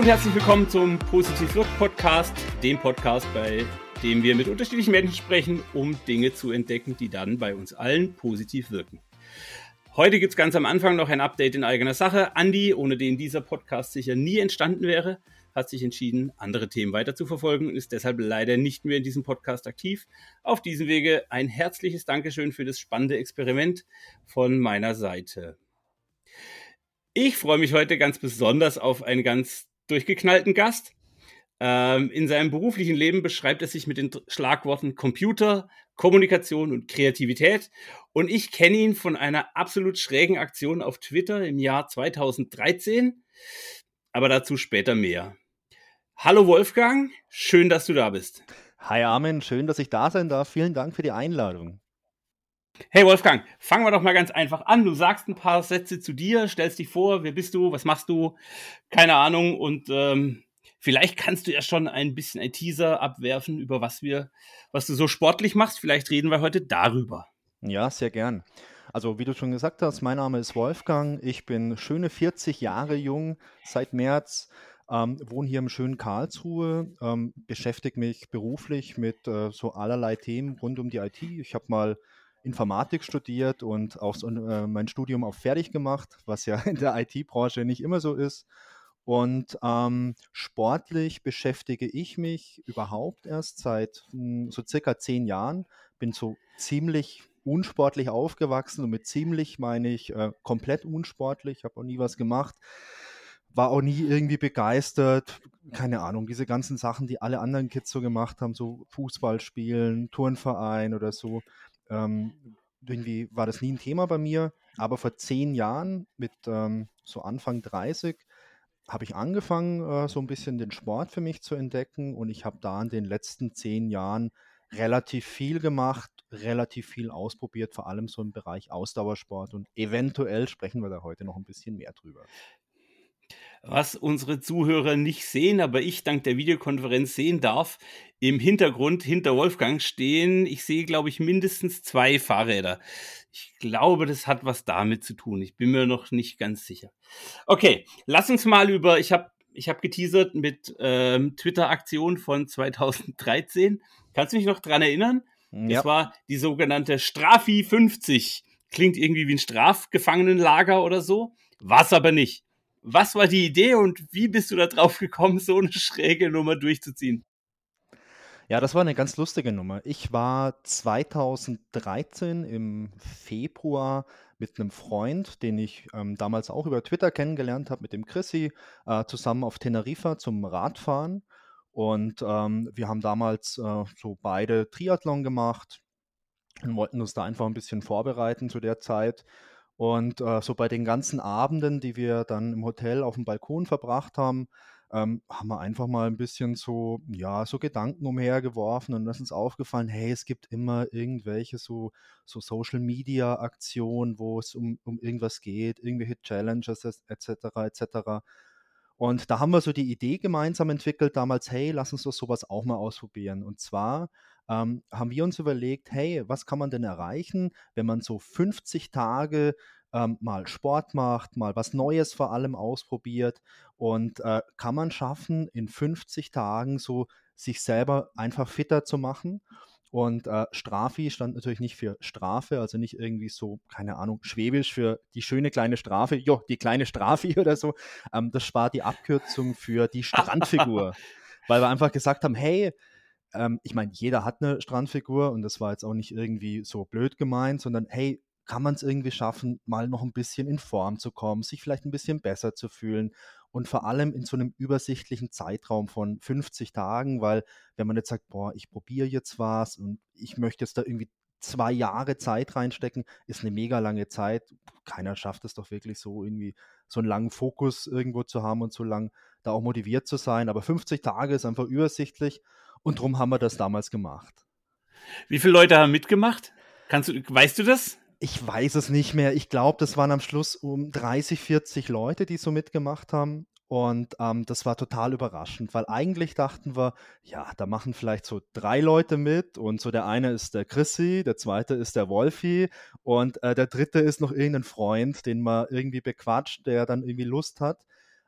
und herzlich willkommen zum Positiv Wirk Podcast, dem Podcast, bei dem wir mit unterschiedlichen Menschen sprechen, um Dinge zu entdecken, die dann bei uns allen positiv wirken. Heute gibt es ganz am Anfang noch ein Update in eigener Sache. Andi, ohne den dieser Podcast sicher nie entstanden wäre, hat sich entschieden, andere Themen weiter zu verfolgen und ist deshalb leider nicht mehr in diesem Podcast aktiv. Auf diesem Wege ein herzliches Dankeschön für das spannende Experiment von meiner Seite. Ich freue mich heute ganz besonders auf einen ganz durchgeknallten Gast. Ähm, in seinem beruflichen Leben beschreibt er sich mit den Schlagworten Computer, Kommunikation und Kreativität. Und ich kenne ihn von einer absolut schrägen Aktion auf Twitter im Jahr 2013. Aber dazu später mehr. Hallo Wolfgang, schön, dass du da bist. Hi Armin, schön, dass ich da sein darf. Vielen Dank für die Einladung. Hey Wolfgang, fangen wir doch mal ganz einfach an. Du sagst ein paar Sätze zu dir, stellst dich vor, wer bist du, was machst du, keine Ahnung und ähm, vielleicht kannst du ja schon ein bisschen ein Teaser abwerfen über was wir, was du so sportlich machst. Vielleicht reden wir heute darüber. Ja, sehr gern. Also wie du schon gesagt hast, mein Name ist Wolfgang. Ich bin schöne 40 Jahre jung seit März. Ähm, wohne hier im schönen Karlsruhe, ähm, beschäftige mich beruflich mit äh, so allerlei Themen rund um die IT. Ich habe mal Informatik studiert und auch so, äh, mein Studium auch fertig gemacht, was ja in der IT-Branche nicht immer so ist. Und ähm, sportlich beschäftige ich mich überhaupt erst seit mh, hm, so circa zehn Jahren. Bin so ziemlich unsportlich aufgewachsen. Und mit ziemlich meine ich äh, komplett unsportlich, habe auch nie was gemacht, war auch nie irgendwie begeistert, keine Ahnung, diese ganzen Sachen, die alle anderen Kids so gemacht haben, so Fußball spielen, Turnverein oder so, ähm, irgendwie war das nie ein Thema bei mir, aber vor zehn Jahren, mit ähm, so Anfang 30, habe ich angefangen, äh, so ein bisschen den Sport für mich zu entdecken und ich habe da in den letzten zehn Jahren relativ viel gemacht, relativ viel ausprobiert, vor allem so im Bereich Ausdauersport und eventuell sprechen wir da heute noch ein bisschen mehr drüber was unsere Zuhörer nicht sehen, aber ich dank der Videokonferenz sehen darf. Im Hintergrund hinter Wolfgang stehen, ich sehe, glaube ich, mindestens zwei Fahrräder. Ich glaube, das hat was damit zu tun. Ich bin mir noch nicht ganz sicher. Okay, lass uns mal über, ich habe ich hab geteasert mit ähm, Twitter-Aktion von 2013. Kannst du mich noch dran erinnern? Ja. Das war die sogenannte Strafi 50. Klingt irgendwie wie ein Strafgefangenenlager oder so. War es aber nicht. Was war die Idee und wie bist du da drauf gekommen, so eine schräge Nummer durchzuziehen? Ja, das war eine ganz lustige Nummer. Ich war 2013 im Februar mit einem Freund, den ich ähm, damals auch über Twitter kennengelernt habe, mit dem Chrissy, äh, zusammen auf Teneriffa zum Radfahren. Und ähm, wir haben damals äh, so beide Triathlon gemacht und wollten uns da einfach ein bisschen vorbereiten zu der Zeit. Und äh, so bei den ganzen Abenden, die wir dann im Hotel auf dem Balkon verbracht haben, ähm, haben wir einfach mal ein bisschen so, ja, so Gedanken umhergeworfen und uns ist aufgefallen, hey, es gibt immer irgendwelche so, so Social Media Aktionen, wo es um, um irgendwas geht, irgendwelche Challenges etc. etc. Und da haben wir so die Idee gemeinsam entwickelt damals, hey, lass uns doch sowas auch mal ausprobieren. Und zwar ähm, haben wir uns überlegt, hey, was kann man denn erreichen, wenn man so 50 Tage ähm, mal Sport macht, mal was Neues vor allem ausprobiert und äh, kann man schaffen, in 50 Tagen so sich selber einfach fitter zu machen. Und äh, Strafi stand natürlich nicht für Strafe, also nicht irgendwie so, keine Ahnung, schwäbisch für die schöne kleine Strafe, jo, die kleine Strafi oder so. Ähm, das war die Abkürzung für die Strandfigur. weil wir einfach gesagt haben, hey, ähm, ich meine, jeder hat eine Strandfigur und das war jetzt auch nicht irgendwie so blöd gemeint, sondern hey, kann man es irgendwie schaffen, mal noch ein bisschen in Form zu kommen, sich vielleicht ein bisschen besser zu fühlen und vor allem in so einem übersichtlichen Zeitraum von 50 Tagen, weil wenn man jetzt sagt, boah, ich probiere jetzt was und ich möchte jetzt da irgendwie zwei Jahre Zeit reinstecken, ist eine mega lange Zeit. Keiner schafft es doch wirklich so irgendwie so einen langen Fokus irgendwo zu haben und so lang da auch motiviert zu sein. Aber 50 Tage ist einfach übersichtlich und darum haben wir das damals gemacht. Wie viele Leute haben mitgemacht? Kannst du, weißt du das? Ich weiß es nicht mehr. Ich glaube, das waren am Schluss um 30, 40 Leute, die so mitgemacht haben. Und ähm, das war total überraschend, weil eigentlich dachten wir, ja, da machen vielleicht so drei Leute mit und so der eine ist der Chrissy, der zweite ist der Wolfi und äh, der dritte ist noch irgendein Freund, den man irgendwie bequatscht, der dann irgendwie Lust hat.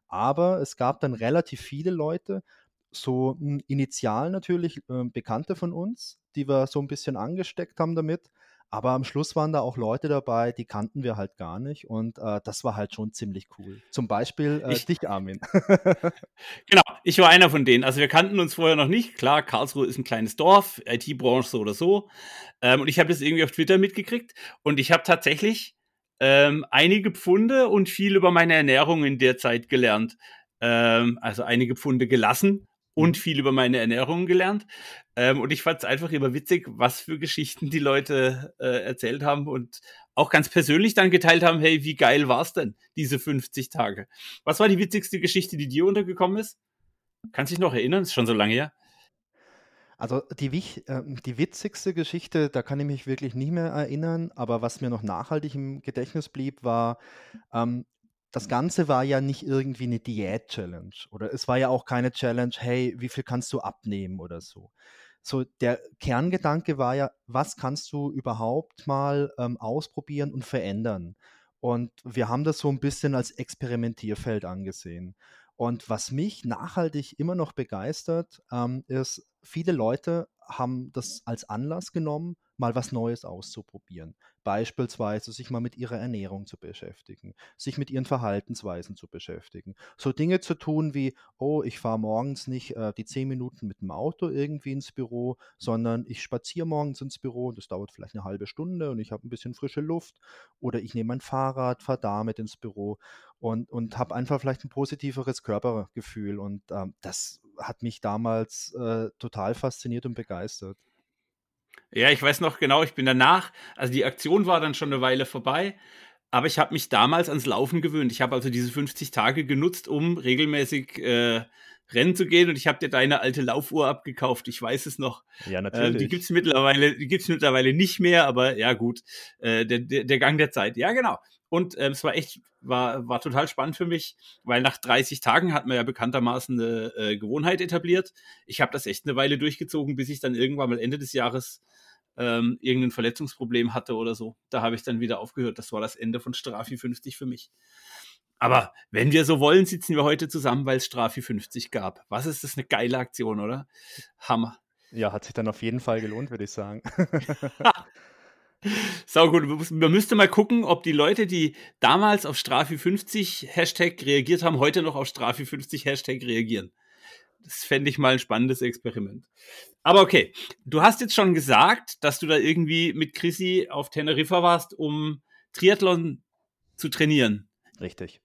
Aber es gab dann relativ viele Leute, so initial natürlich äh, Bekannte von uns, die wir so ein bisschen angesteckt haben damit. Aber am Schluss waren da auch Leute dabei, die kannten wir halt gar nicht und äh, das war halt schon ziemlich cool. Zum Beispiel äh, Ich, dich, Armin. genau, ich war einer von denen. Also wir kannten uns vorher noch nicht. Klar, Karlsruhe ist ein kleines Dorf, IT-Branche so oder so. Ähm, und ich habe das irgendwie auf Twitter mitgekriegt und ich habe tatsächlich ähm, einige Pfunde und viel über meine Ernährung in der Zeit gelernt. Ähm, also einige Pfunde gelassen und mhm. viel über meine Ernährung gelernt. Ähm, und ich fand es einfach immer witzig, was für Geschichten die Leute äh, erzählt haben und auch ganz persönlich dann geteilt haben, hey, wie geil war's denn, diese 50 Tage? Was war die witzigste Geschichte, die dir untergekommen ist? Kannst du dich noch erinnern? ist schon so lange her. Also die, äh, die witzigste Geschichte, da kann ich mich wirklich nicht mehr erinnern, aber was mir noch nachhaltig im Gedächtnis blieb, war, ähm, das Ganze war ja nicht irgendwie eine Diät-Challenge oder es war ja auch keine Challenge, hey, wie viel kannst du abnehmen oder so. So, der Kerngedanke war ja, was kannst du überhaupt mal ähm, ausprobieren und verändern? Und wir haben das so ein bisschen als Experimentierfeld angesehen. Und was mich nachhaltig immer noch begeistert, ähm, ist, viele Leute haben das als Anlass genommen, mal was Neues auszuprobieren. Beispielsweise sich mal mit ihrer Ernährung zu beschäftigen, sich mit ihren Verhaltensweisen zu beschäftigen. So Dinge zu tun wie, oh, ich fahre morgens nicht äh, die zehn Minuten mit dem Auto irgendwie ins Büro, sondern ich spaziere morgens ins Büro und das dauert vielleicht eine halbe Stunde und ich habe ein bisschen frische Luft. Oder ich nehme mein Fahrrad, fahre damit ins Büro und, und habe einfach vielleicht ein positiveres Körpergefühl. Und ähm, das hat mich damals äh, total fasziniert und begeistert. Ja, ich weiß noch genau, ich bin danach, also die Aktion war dann schon eine Weile vorbei, aber ich habe mich damals ans Laufen gewöhnt. Ich habe also diese 50 Tage genutzt, um regelmäßig äh, rennen zu gehen und ich habe dir deine alte Laufuhr abgekauft. Ich weiß es noch. Ja, natürlich. Äh, die gibt's mittlerweile, die gibt's mittlerweile nicht mehr, aber ja gut, äh, der, der, der Gang der Zeit. Ja, genau. Und ähm, es war echt, war, war total spannend für mich, weil nach 30 Tagen hat man ja bekanntermaßen eine äh, Gewohnheit etabliert. Ich habe das echt eine Weile durchgezogen, bis ich dann irgendwann mal Ende des Jahres ähm, irgendein Verletzungsproblem hatte oder so. Da habe ich dann wieder aufgehört. Das war das Ende von Strafi 50 für mich. Aber wenn wir so wollen, sitzen wir heute zusammen, weil es Strafi 50 gab. Was ist das eine geile Aktion, oder? Hammer. Ja, hat sich dann auf jeden Fall gelohnt, würde ich sagen. Sau gut. Man müsste mal gucken, ob die Leute, die damals auf Strafi 50 Hashtag reagiert haben, heute noch auf Strafi 50 Hashtag reagieren. Das fände ich mal ein spannendes Experiment. Aber okay, du hast jetzt schon gesagt, dass du da irgendwie mit Chrissy auf Teneriffa warst, um Triathlon zu trainieren. Richtig.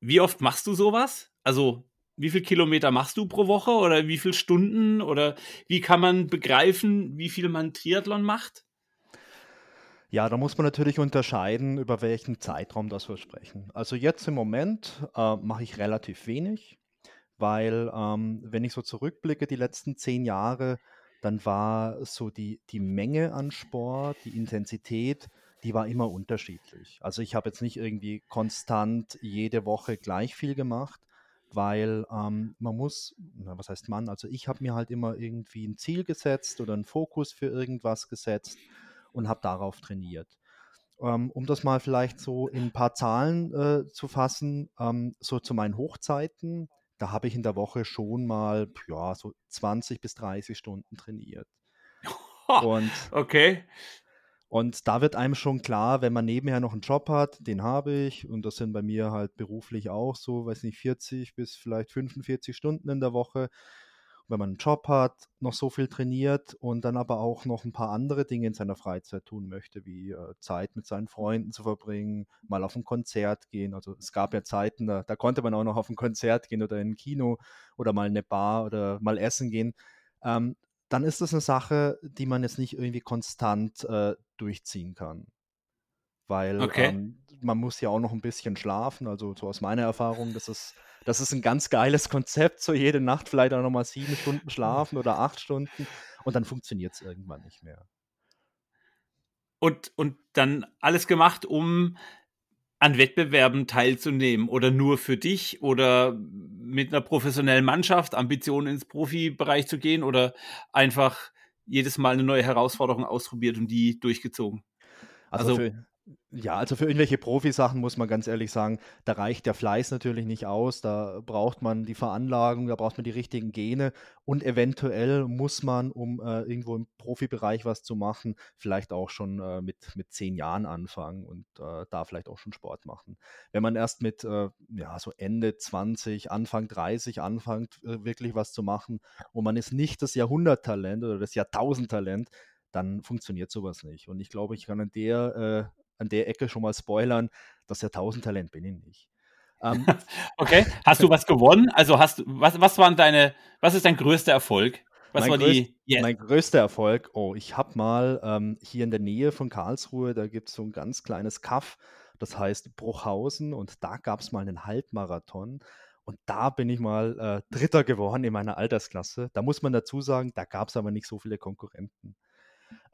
Wie oft machst du sowas? Also, wie viel Kilometer machst du pro Woche oder wie viele Stunden oder wie kann man begreifen, wie viel man Triathlon macht? Ja, da muss man natürlich unterscheiden, über welchen Zeitraum das wir sprechen. Also jetzt im Moment äh, mache ich relativ wenig, weil ähm, wenn ich so zurückblicke, die letzten zehn Jahre, dann war so die, die Menge an Sport, die Intensität, die war immer unterschiedlich. Also ich habe jetzt nicht irgendwie konstant jede Woche gleich viel gemacht, weil ähm, man muss, na, was heißt man, also ich habe mir halt immer irgendwie ein Ziel gesetzt oder einen Fokus für irgendwas gesetzt und habe darauf trainiert. Ähm, um das mal vielleicht so in ein paar Zahlen äh, zu fassen, ähm, so zu meinen Hochzeiten, da habe ich in der Woche schon mal ja, so 20 bis 30 Stunden trainiert. Und, okay. Und da wird einem schon klar, wenn man nebenher noch einen Job hat, den habe ich, und das sind bei mir halt beruflich auch so, weiß nicht, 40 bis vielleicht 45 Stunden in der Woche, wenn man einen Job hat, noch so viel trainiert und dann aber auch noch ein paar andere Dinge in seiner Freizeit tun möchte, wie äh, Zeit mit seinen Freunden zu verbringen, mal auf ein Konzert gehen. Also es gab ja Zeiten, da, da konnte man auch noch auf ein Konzert gehen oder in ein Kino oder mal in eine Bar oder mal essen gehen. Ähm, dann ist das eine Sache, die man jetzt nicht irgendwie konstant äh, durchziehen kann. Weil okay. ähm, man muss ja auch noch ein bisschen schlafen. Also so aus meiner Erfahrung, das ist das ist ein ganz geiles Konzept, so jede Nacht vielleicht auch nochmal sieben Stunden schlafen oder acht Stunden und dann funktioniert es irgendwann nicht mehr. Und, und dann alles gemacht, um an Wettbewerben teilzunehmen oder nur für dich oder mit einer professionellen Mannschaft Ambitionen ins Profibereich zu gehen oder einfach jedes Mal eine neue Herausforderung ausprobiert und die durchgezogen? Also, also für, Ja, also für irgendwelche Profisachen muss man ganz ehrlich sagen, da reicht der Fleiß natürlich nicht aus. Da braucht man die Veranlagung, da braucht man die richtigen Gene und eventuell muss man, um äh, irgendwo im Profibereich was zu machen, vielleicht auch schon äh, mit, mit zehn Jahren anfangen und äh, da vielleicht auch schon Sport machen. Wenn man erst mit äh, ja, so Ende 20, Anfang 30 anfängt, äh, wirklich was zu machen und man ist nicht das Jahrhunderttalent oder das Jahrtausendtalent, dann funktioniert sowas nicht. Und ich glaube, ich kann an der äh, an der Ecke schon mal spoilern, das Jahrtausendtalent bin ich nicht. Ähm, okay, hast du was gewonnen? Also hast was, was waren deine, was ist dein größter Erfolg? Was mein, war größt, die, yeah. mein größter Erfolg, oh, ich habe mal ähm, hier in der Nähe von Karlsruhe, da gibt es so ein ganz kleines Kaff, das heißt Bruchhausen und da gab es mal einen Halbmarathon und da bin ich mal äh, Dritter geworden in meiner Altersklasse. Da muss man dazu sagen, da gab es aber nicht so viele Konkurrenten.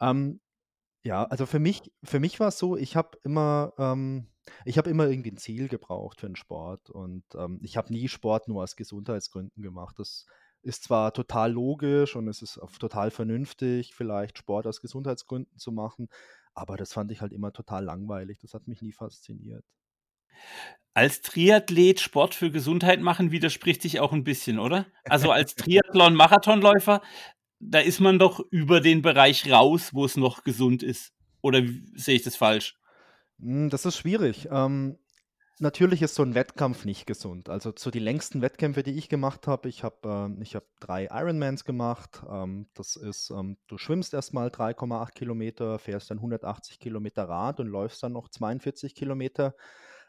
Ähm, ja, also für mich für mich war es so, ich habe immer ähm, ich habe immer irgendwie ein Ziel gebraucht für 'n Sport und, ähm, ich habe nie Sport nur aus Gesundheitsgründen gemacht. Das ist zwar total logisch und es ist auch total vernünftig, vielleicht Sport aus Gesundheitsgründen zu machen, aber das fand ich halt immer total langweilig. Das hat mich nie fasziniert. Als Triathlet Sport für Gesundheit machen widerspricht sich auch ein bisschen, oder? Also, als Triathlon-Marathonläufer da ist man doch über den Bereich raus, wo es noch gesund ist. Oder sehe ich das falsch? Hm, das ist schwierig. Ähm, natürlich ist so ein Wettkampf nicht gesund. Also so die längsten Wettkämpfe, die ich gemacht habe, ich habe äh, hab drei Ironmans gemacht. Ähm, das ist, ähm, du schwimmst erstmal 3,8 Kilometer, fährst dann 180 Kilometer Rad und läufst dann noch 42 Kilometer.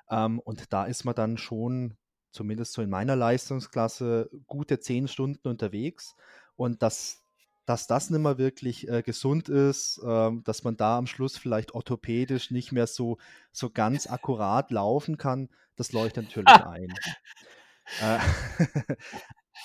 Ähm, und da ist man dann schon, zumindest so in meiner Leistungsklasse, gute 10 Stunden unterwegs. Und das dass das nicht mehr wirklich äh, gesund ist, äh, dass man da am Schluss vielleicht orthopädisch nicht mehr so, so ganz akkurat laufen kann, das leuchtet natürlich ein. Äh,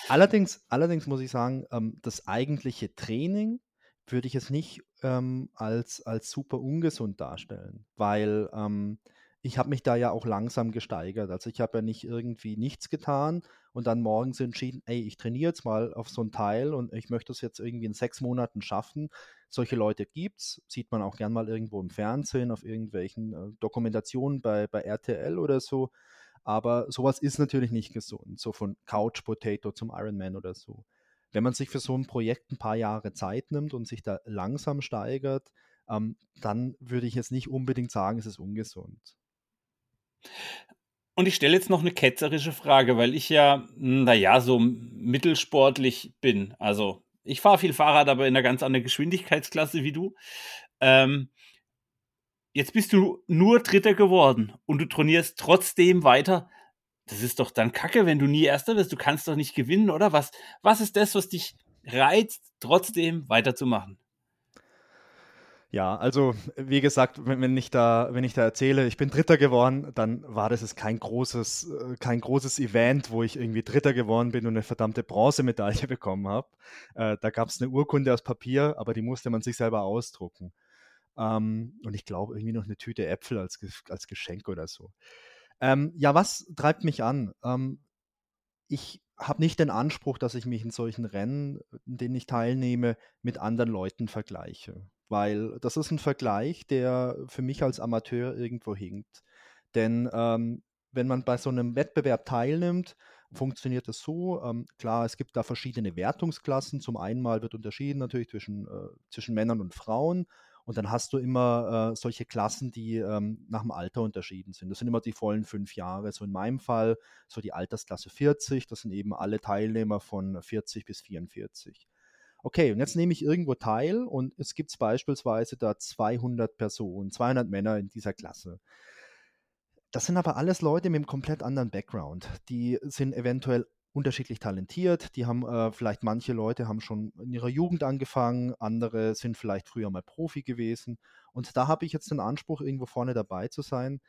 allerdings, allerdings muss ich sagen, ähm, das eigentliche Training würde ich es nicht ähm, als, als super ungesund darstellen, weil ähm, ich habe mich da ja auch langsam gesteigert. Also ich habe ja nicht irgendwie nichts getan und dann morgens entschieden, ey, ich trainiere jetzt mal auf so ein Teil und ich möchte es jetzt irgendwie in sechs Monaten schaffen. Solche Leute gibt es, sieht man auch gern mal irgendwo im Fernsehen, auf irgendwelchen äh, Dokumentationen bei, bei RTL oder so. Aber sowas ist natürlich nicht gesund, so von Couch Potato zum Ironman oder so. Wenn man sich für so ein Projekt ein paar Jahre Zeit nimmt und sich da langsam steigert, ähm, dann würde ich jetzt nicht unbedingt sagen, es ist ungesund. Und ich stelle jetzt noch eine ketzerische Frage, weil ich ja, hm, naja, so mittelsportlich bin. Also, ich fahre viel Fahrrad, aber in einer ganz anderen Geschwindigkeitsklasse wie du. Ähm, jetzt bist du nur Dritter geworden und du trainierst trotzdem weiter. Das ist doch dann Kacke, wenn du nie Erster wirst. Du kannst doch nicht gewinnen, oder? Was, was ist das, was dich reizt, trotzdem weiterzumachen? Ja, also wie gesagt, wenn, wenn, ich da, wenn ich da erzähle, ich bin Dritter geworden, dann war das jetzt kein großes, äh, kein großes Event, wo ich irgendwie Dritter geworden bin und eine verdammte Bronzemedaille bekommen habe. Äh, da gab es eine Urkunde aus Papier, aber die musste man sich selber ausdrucken. Ähm, und ich glaube irgendwie noch eine Tüte Äpfel als, als Geschenk oder so. Ähm, ja, was treibt mich an? Ähm, ich habe nicht den Anspruch, dass ich mich in solchen Rennen, in denen ich teilnehme, mit anderen Leuten vergleiche weil das ist ein Vergleich, der für mich als Amateur irgendwo hinkt. Denn ähm, wenn man bei so einem Wettbewerb teilnimmt, funktioniert das so. Ähm, klar, es gibt da verschiedene Wertungsklassen. Zum einen mal wird unterschieden natürlich zwischen, äh, zwischen Männern und Frauen. Und dann hast du immer äh, solche Klassen, die ähm, nach dem Alter unterschieden sind. Das sind immer die vollen fünf Jahre. So in meinem Fall so die Altersklasse 40. Das sind eben alle Teilnehmer von 40 bis 44 okay, und jetzt nehme ich irgendwo teil und es gibt beispielsweise da 200 Personen, 200 Männer in dieser Klasse. Das sind aber alles Leute mit einem komplett anderen Background. Die sind eventuell unterschiedlich talentiert. Die haben äh, vielleicht manche Leute haben schon in ihrer Jugend angefangen, andere sind vielleicht früher mal Profi gewesen. Und da habe ich jetzt den Anspruch, irgendwo vorne dabei zu sein.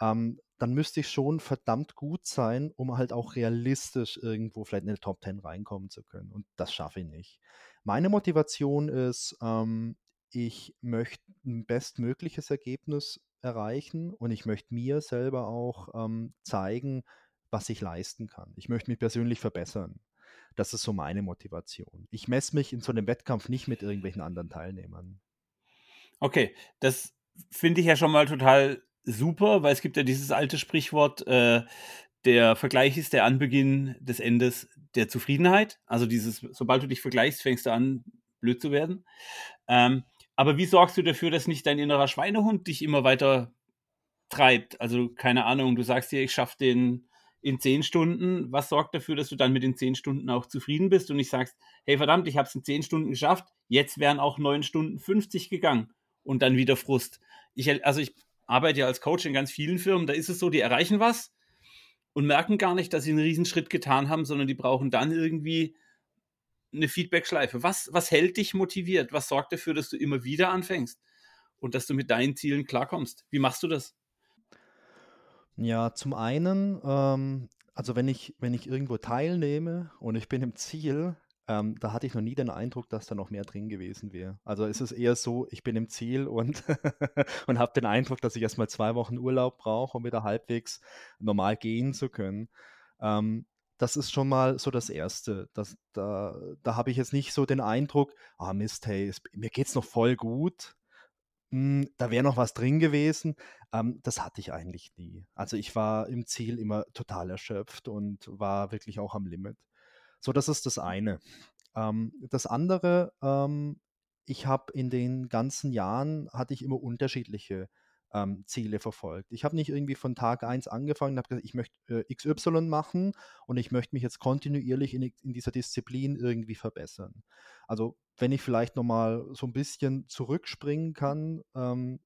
Ähm, dann müsste ich schon verdammt gut sein, um halt auch realistisch irgendwo vielleicht in die Top 10 reinkommen zu können. Und das schaffe ich nicht. Meine Motivation ist, ähm, ich möchte ein bestmögliches Ergebnis erreichen und ich möchte mir selber auch ähm, zeigen, was ich leisten kann. Ich möchte mich persönlich verbessern. Das ist so meine Motivation. Ich messe mich in so einem Wettkampf nicht mit irgendwelchen anderen Teilnehmern. Okay, das finde ich ja schon mal total super, weil es gibt ja dieses alte Sprichwort, äh, der Vergleich ist der Anbeginn des Endes der Zufriedenheit. Also dieses, sobald du dich vergleichst, fängst du an, blöd zu werden. Ähm, aber wie sorgst du dafür, dass nicht dein innerer Schweinehund dich immer weiter treibt? Also keine Ahnung, du sagst dir, ich schaffe den in zehn Stunden. Was sorgt dafür, dass du dann mit den zehn Stunden auch zufrieden bist und nicht sagst, hey verdammt, ich habe es in zehn Stunden geschafft, jetzt wären auch neun Stunden 50 gegangen und dann wieder Frust. Ich, also ich arbeite ja als Coach in ganz vielen Firmen, da ist es so, die erreichen was und merken gar nicht, dass sie einen Riesenschritt getan haben, sondern die brauchen dann irgendwie eine Feedback-Schleife. Was, was hält dich motiviert? Was sorgt dafür, dass du immer wieder anfängst und dass du mit deinen Zielen klarkommst? Wie machst du das? Ja, zum einen, ähm, also wenn ich, wenn ich irgendwo teilnehme und ich bin im Ziel, ähm, da hatte ich noch nie den Eindruck, dass da noch mehr drin gewesen wäre. Also es ist eher so, ich bin im Ziel und, und habe den Eindruck, dass ich erstmal zwei Wochen Urlaub brauche, um wieder halbwegs normal gehen zu können. Ähm, das ist schon mal so das Erste. Das, da da habe ich jetzt nicht so den Eindruck, ah Mist, hey, es, mir es noch voll gut. Hm, da wäre noch was drin gewesen. Ähm, das hatte ich eigentlich nie. Also ich war im Ziel immer total erschöpft und war wirklich auch am Limit. So, das ist das eine. Ähm, das andere, ähm, ich habe in den ganzen Jahren, hatte ich immer unterschiedliche ähm, Ziele verfolgt. Ich habe nicht irgendwie von Tag 1 angefangen und habe gesagt, ich möchte äh, XY machen und ich möchte mich jetzt kontinuierlich in, in dieser Disziplin irgendwie verbessern. Also wenn ich vielleicht nochmal so ein bisschen zurückspringen kann, ähm,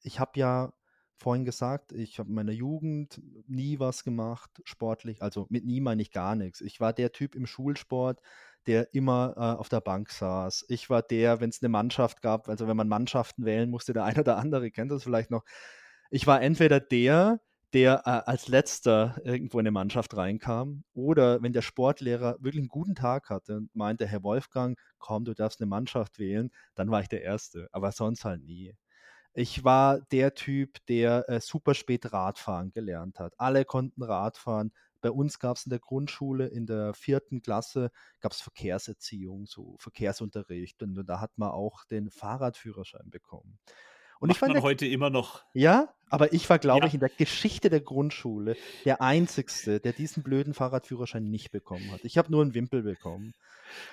ich habe ja vorhin gesagt, ich habe in meiner Jugend nie was gemacht, sportlich. Also mit nie meine ich gar nichts. Ich war der Typ im Schulsport, der immer äh, auf der Bank saß. Ich war der, wenn es eine Mannschaft gab, also wenn man Mannschaften wählen musste, der eine oder andere kennt das vielleicht noch. Ich war entweder der, der äh, als letzter irgendwo in eine Mannschaft reinkam, oder wenn der Sportlehrer wirklich einen guten Tag hatte und meinte, Herr Wolfgang, komm, du darfst eine Mannschaft wählen, dann war ich der Erste, aber sonst halt nie. Ich war der Typ, der äh, super spät Radfahren gelernt hat. Alle konnten Radfahren. Bei uns gab es in der Grundschule in der vierten Klasse gab es Verkehrserziehung, so Verkehrsunterricht. Und da hat man auch den Fahrradführerschein bekommen. Und Macht ich fand man heute immer noch. Ja, aber ich war, glaube ja. ich, in der Geschichte der Grundschule der Einzigste, der diesen blöden Fahrradführerschein nicht bekommen hat. Ich habe nur einen Wimpel bekommen.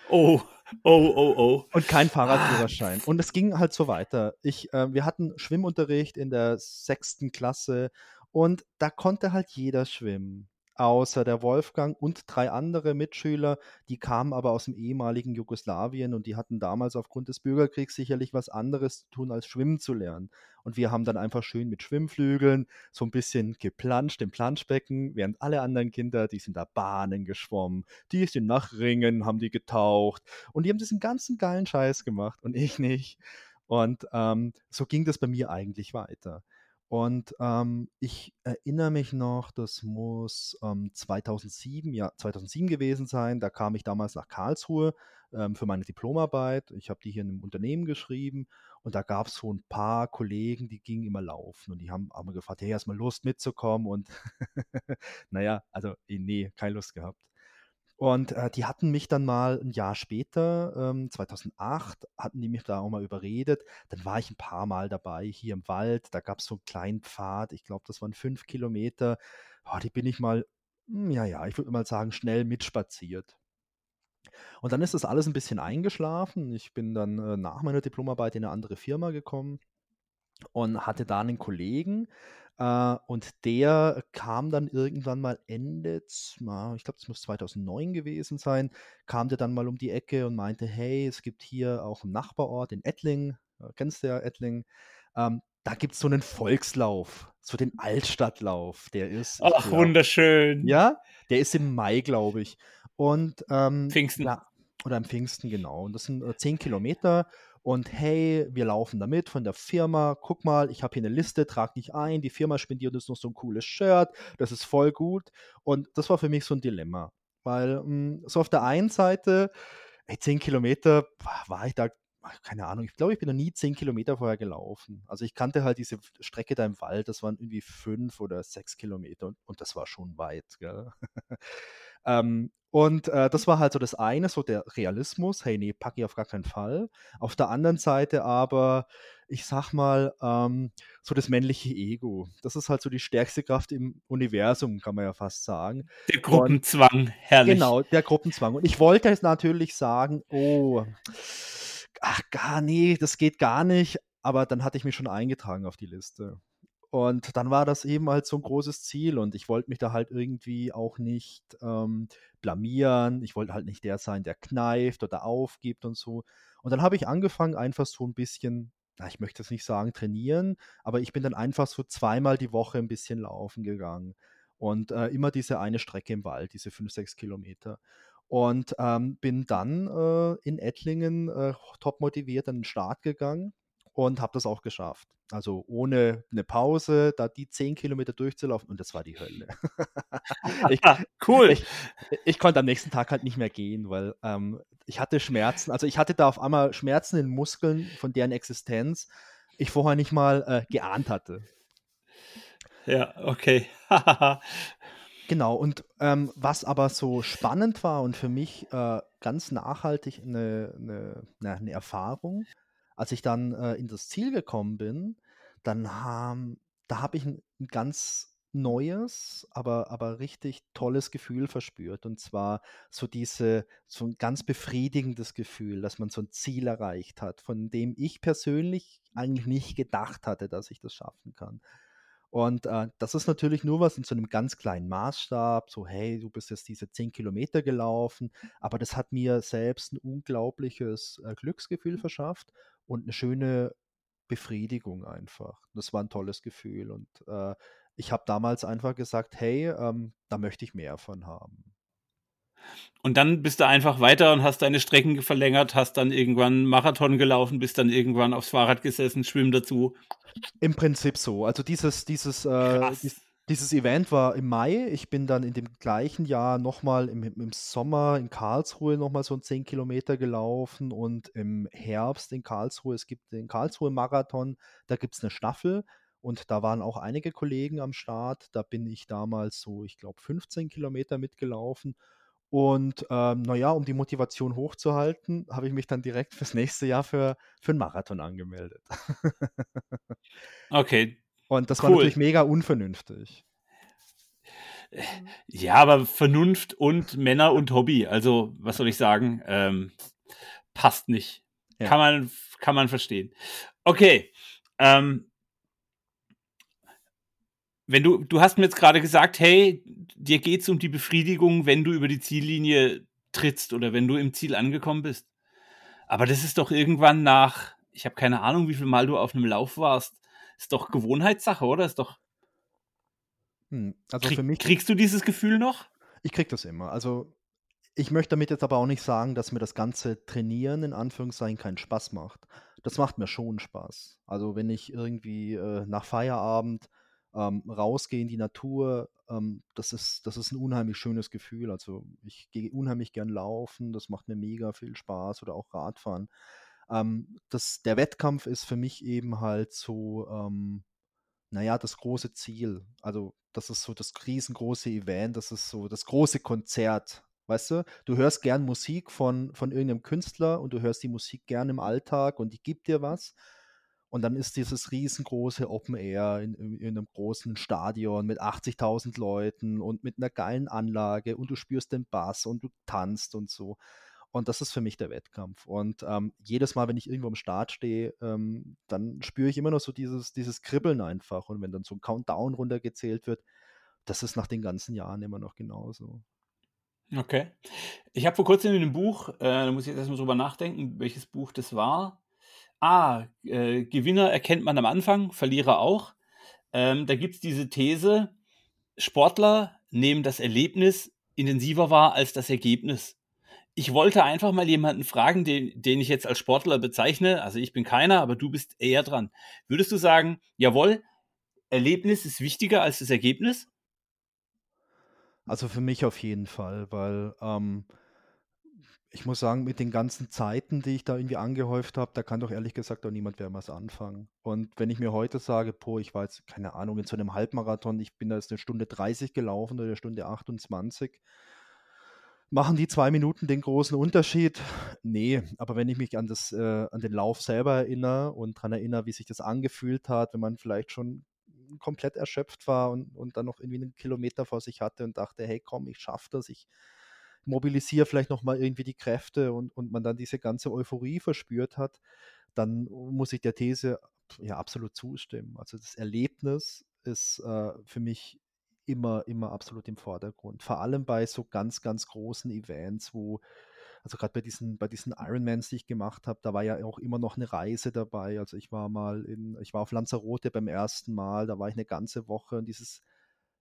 Oh, oh, oh, oh. Und kein Fahrradführerschein. Und es ging halt so weiter. Ich, äh, wir hatten Schwimmunterricht in der sechsten Klasse und da konnte halt jeder schwimmen außer der Wolfgang und drei andere Mitschüler, die kamen aber aus dem ehemaligen Jugoslawien und die hatten damals aufgrund des Bürgerkriegs sicherlich was anderes zu tun, als schwimmen zu lernen. Und wir haben dann einfach schön mit Schwimmflügeln so ein bisschen geplanscht im Planschbecken, während alle anderen Kinder, die sind da Bahnen geschwommen, die sind nach Ringen, haben die getaucht und die haben diesen ganzen geilen Scheiß gemacht und ich nicht. Und ähm, so ging das bei mir eigentlich weiter. Und ähm, ich erinnere mich noch, das muss ähm, 2007, ja, 2007 gewesen sein. Da kam ich damals nach Karlsruhe ähm, für meine Diplomarbeit. Ich habe die hier in einem Unternehmen geschrieben und da gab es so ein paar Kollegen, die gingen immer laufen und die haben, haben gefragt, hey, hast du mal Lust mitzukommen? Und naja, also eh, nee, keine Lust gehabt. Und äh, die hatten mich dann mal ein Jahr später, ähm, 2008, hatten die mich da auch mal überredet. Dann war ich ein paar Mal dabei hier im Wald. Da gab es so einen kleinen Pfad. Ich glaube, das waren fünf Kilometer. Oh, die bin ich mal, hm, ja, ja, ich würde mal sagen, schnell mitspaziert. Und dann ist das alles ein bisschen eingeschlafen. Ich bin dann äh, nach meiner Diplomarbeit in eine andere Firma gekommen und hatte da einen Kollegen, äh, und der kam dann irgendwann mal Ende, ich glaube, es muss 2009 gewesen sein, kam der dann mal um die Ecke und meinte, hey, es gibt hier auch einen Nachbarort in Ettling, äh, kennst du ja Ettling, ähm, da gibt es so einen Volkslauf, so den Altstadtlauf, der ist. Ach, glaub, wunderschön. Ja, der ist im Mai, glaube ich. Und ähm, Pfingsten. Ja, oder am Pfingsten, genau. Und das sind äh, 10 Kilometer und hey, wir laufen damit von der Firma. Guck mal, ich habe hier eine Liste, trag dich ein. Die Firma spendiert uns noch so ein cooles Shirt. Das ist voll gut. Und das war für mich so ein Dilemma. Weil mh, hm, so auf der einen Seite, ey, 10 Kilometer war ich da, keine Ahnung, ich glaube, ich bin noch nie 10 Kilometer vorher gelaufen. Also ich kannte halt diese Strecke da im Wald, das waren irgendwie 5 oder 6 Kilometer und, und das war schon weit. Gell? ähm, und äh, das war halt so das eine, so der Realismus, hey, nee, packe ich auf gar keinen Fall. Auf der anderen Seite aber, ich sag mal, ähm, so das männliche Ego. Das ist halt so die stärkste Kraft im Universum, kann man ja fast sagen. Der Gruppenzwang, herrlich. Genau, der Gruppenzwang. Und ich wollte jetzt natürlich sagen, oh, ach, gar nee, das geht gar nicht. Aber dann hatte ich mich schon eingetragen auf die Liste. Und dann war das eben halt so ein großes Ziel und ich wollte mich da halt irgendwie auch nicht ähm, blamieren. Ich wollte halt nicht der sein, der kneift oder aufgibt und so. Und dann habe ich angefangen, einfach so ein bisschen, na, ich möchte es nicht sagen trainieren, aber ich bin dann einfach so zweimal die Woche ein bisschen laufen gegangen. Und äh, immer diese eine Strecke im Wald, diese fünf, sechs Kilometer. Und ähm, bin dann äh, in Ettlingen äh, top motiviert an den Start gegangen und habe das auch geschafft. Also ohne eine Pause, da die zehn Kilometer durchzulaufen und das war die Hölle. ich, cool. Ich, ich, konnte am nächsten Tag halt nicht mehr gehen, weil ähm, ich hatte Schmerzen. Also ich hatte da auf einmal Schmerzen in Muskeln, von deren Existenz ich vorher nicht mal äh, geahnt hatte. Ja, okay. genau, und ähm, was aber so spannend war und für mich äh, ganz nachhaltig eine, eine, eine Erfahrung, als ich dann äh, in das Ziel gekommen bin, dann haben, da habe ich ein, ein, ganz neues, aber, aber richtig tolles Gefühl verspürt. Und zwar so diese, so ein ganz befriedigendes Gefühl, dass man so ein Ziel erreicht hat, von dem ich persönlich eigentlich nicht gedacht hatte, dass ich das schaffen kann. Und äh, das ist natürlich nur was in so einem ganz kleinen Maßstab, so hey, du bist jetzt diese 10 Kilometer gelaufen, aber das hat mir selbst ein unglaubliches äh, Glücksgefühl verschafft und eine schöne Befriedigung einfach. Das war ein tolles Gefühl und äh, ich habe damals einfach gesagt, hey, ähm, da möchte ich mehr von haben. Und dann bist du einfach weiter und hast deine Strecken verlängert, hast dann irgendwann Marathon gelaufen, bist dann irgendwann aufs Fahrrad gesessen, schwimm dazu. Im Prinzip so. Also dieses, dieses, äh, dies, dieses Event war im Mai. Ich bin dann in dem gleichen Jahr nochmal im, im Sommer in Karlsruhe nochmal so 10 Kilometer gelaufen und im Herbst in Karlsruhe, es gibt den Karlsruhe-Marathon, da gibt es eine Staffel und da waren auch einige Kollegen am Start. Da bin ich damals so, ich glaube, 15 Kilometer mitgelaufen. Und ähm, naja, um die Motivation hochzuhalten, habe ich mich dann direkt fürs nächste Jahr für, für einen Marathon angemeldet. okay, und das cool. war natürlich mega unvernünftig. Ja, aber Vernunft und Männer und Hobby, also was soll ich sagen, ähm, passt nicht. Ja. Kann, man, kann man verstehen. Okay. Ähm, wenn du, du hast mir jetzt gerade gesagt, hey, dir geht es um die Befriedigung, wenn du über die Ziellinie trittst oder wenn du im Ziel angekommen bist. Aber das ist doch irgendwann nach, ich habe keine Ahnung, wie viel Mal du auf einem Lauf warst, ist doch Gewohnheitssache, oder? Ist doch. Hm, also Krieg, für mich. Kriegst du dieses Gefühl noch? Ich krieg das immer. Also ich möchte damit jetzt aber auch nicht sagen, dass mir das ganze Trainieren in Anführungszeichen keinen Spaß macht. Das macht mir schon Spaß. Also wenn ich irgendwie äh, nach Feierabend ähm, rausgehe in die Natur, ähm, das, ist, das ist ein unheimlich schönes Gefühl. Also ich gehe unheimlich gern laufen, das macht mir mega viel Spaß oder auch Radfahren. Ähm, das, der Wettkampf ist für mich eben halt so, ähm, naja, das große Ziel. Also, das ist so das riesengroße Event, das ist so das große Konzert. Weißt du, du hörst gern Musik von, von irgendeinem Künstler und du hörst die Musik gern im Alltag und die gibt dir was. Und dann ist dieses riesengroße Open Air in, in einem großen Stadion mit 80.000 Leuten und mit einer geilen Anlage und du spürst den Bass und du tanzt und so. Und das ist für mich der Wettkampf. Und ähm, jedes Mal, wenn ich irgendwo am Start stehe, ähm, dann spüre ich immer noch so dieses, dieses Kribbeln einfach. Und wenn dann so ein Countdown runtergezählt wird, das ist nach den ganzen Jahren immer noch genauso. Okay. Ich habe vor kurzem in einem Buch, äh, da muss ich jetzt erstmal drüber nachdenken, welches Buch das war. Ah, äh, Gewinner erkennt man am Anfang, Verlierer auch. Ähm, da gibt es diese These, Sportler nehmen das Erlebnis intensiver wahr als das Ergebnis ich wollte einfach mal jemanden fragen, den, den ich jetzt als Sportler bezeichne. Also ich bin keiner, aber du bist eher dran. Würdest du sagen, jawohl, Erlebnis ist wichtiger als das Ergebnis? Also für mich auf jeden Fall, weil ähm, ich muss sagen, mit den ganzen Zeiten, die ich da irgendwie angehäuft habe, da kann doch ehrlich gesagt auch niemand mehr was anfangen. Und wenn ich mir heute sage, boah, ich war jetzt, keine Ahnung, in so einem Halbmarathon, ich bin da jetzt eine Stunde 30 gelaufen oder eine Stunde 28, Machen die zwei Minuten den großen Unterschied? Nee, aber wenn ich mich an, das, äh, an den Lauf selber erinnere und daran erinnere, wie sich das angefühlt hat, wenn man vielleicht schon komplett erschöpft war und, und dann noch irgendwie einen Kilometer vor sich hatte und dachte, hey komm, ich schaffe das, ich mobilisiere vielleicht nochmal irgendwie die Kräfte und, und man dann diese ganze Euphorie verspürt hat, dann muss ich der These ja absolut zustimmen. Also das Erlebnis ist äh, für mich immer, immer absolut im Vordergrund. Vor allem bei so ganz, ganz großen Events, wo, also gerade bei diesen, bei diesen Ironmans, die ich gemacht habe, da war ja auch immer noch eine Reise dabei. Also ich war mal in, ich war auf Lanzarote beim ersten Mal, da war ich eine ganze Woche und dieses,